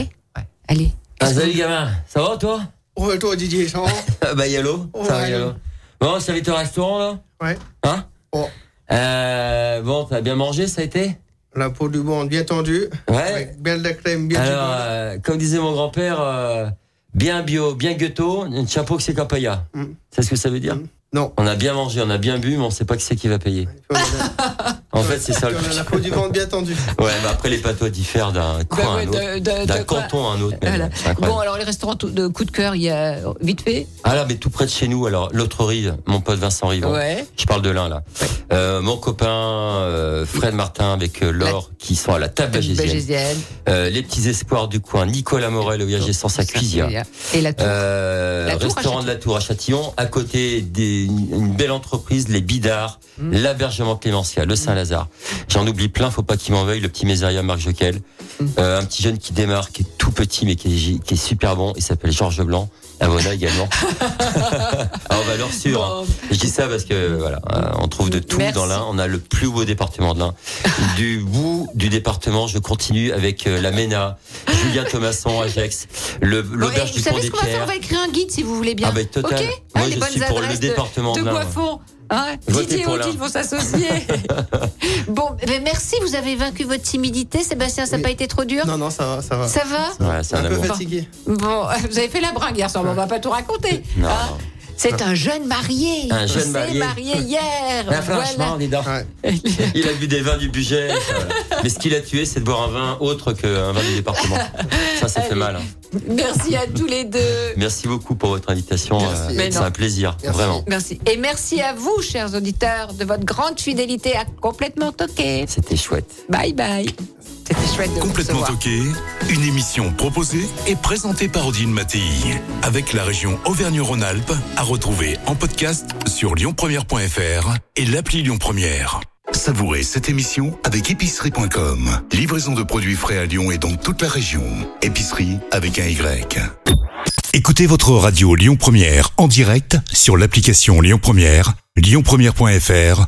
Allez. Ah, salut vous- gamin, ça va toi? Oh, toi, Didier, ça va? Ah, Bah yallo, Oh, ça va ouais. Bon, ça va au restaurant là Ouais. Hein Oh. euh, Bon, t'as bien mangé, ça a été La peau du monde bien tendue, Ouais. avec bien de crème, bien Alors, euh, comme disait mon grand-père, euh, bien bio, bien ghetto, un chapeau que c'est payer. Mm. C'est ce que ça veut dire Mm. Non. On a bien mangé, on a bien bu, mais on sait pas qui c'est qui va payer. En fait, c'est ça le on a la peau du ventre bien tendue. Ouais, mais après, les patois diffèrent d'un coin Bah à ouais, un autre. de- de- D'un canton à un autre. Voilà. Bon, alors les restaurants de coup de cœur, il y a vite fait. Ah là, mais tout près de chez nous, alors, l'autre rive, mon pote Vincent Rivon. Ouais. Je parle de l'un, là. Euh, mon copain, euh, Fred Martin avec euh, Laure, qui sont à la table bagésienne. Euh, les petits espoirs du coin, Nicolas Morel au viager sans sa cuisine. Et la tour. Euh, La Tour à restaurant de la Tour à Châtillon, à côté des, une belle entreprise, les Bidards, Mm. l'Abergement Clémentia, le Saint-Lazare. J'en oublie plein, faut pas qu'il m'en veuille, le petit Mésaria Marc Joquel. Mm. Euh, un petit jeune qui démarre, qui est tout petit, mais qui est, qui est super bon, il s'appelle Georges Blanc. Abona également. Alors, valeur sûre. hein. Bon, Je dis ça parce que voilà, euh, on trouve de tout Merci. dans l'Ain. On a le plus beau département de l'Ain. du bout du département, je continue avec euh, la MENA, Julien Thomasson, Bon, l'auberge et du vous pont savez des ce qu'on va faire Pierres. On va écrire un guide si vous voulez bien. Ah ben total. Ok Moi les je suis pour le adresses de- département de de l'Ain. Hein Didier et Odile vont s'associer. bon, merci, vous avez vaincu votre timidité. Sébastien, ça n'a Oui. pas été trop dur Non, non, ça va, ça va. Ça va Ouais, c'est un, un peu amour. fatigué. Bon, vous avez fait la bringue hier soir, mais on va pas tout raconter. Non, hein. non. C'est un jeune marié. Un jeune s'est marié. marié hier. Ah, franchement, dis donc. Ouais. Il a bu des vins du budget. Mais ce qu'il a tué, c'est de boire un vin autre qu'un vin du département. Ça, ça fait mal. Merci à tous les deux. Merci beaucoup pour votre invitation. Merci. euh, Mais C'est un plaisir, Merci. vraiment. Merci. Et merci à vous, chers auditeurs, de votre grande fidélité à complètement toqué. C'était chouette. Bye bye. C'était chouette de vous Complètement toqué, une émission proposée et présentée par Odile Mattei, avec la région Auvergne-Rhône-Alpes, à retrouver en podcast sur lyonpremière.fr et l'appli Lyon Première. Savourez cette émission avec épicerie.com. Livraison de produits frais à Lyon et dans toute la région. Épicerie avec un Y. Écoutez votre radio Lyon Première en direct sur l'application Lyon Première, lyonpremière.fr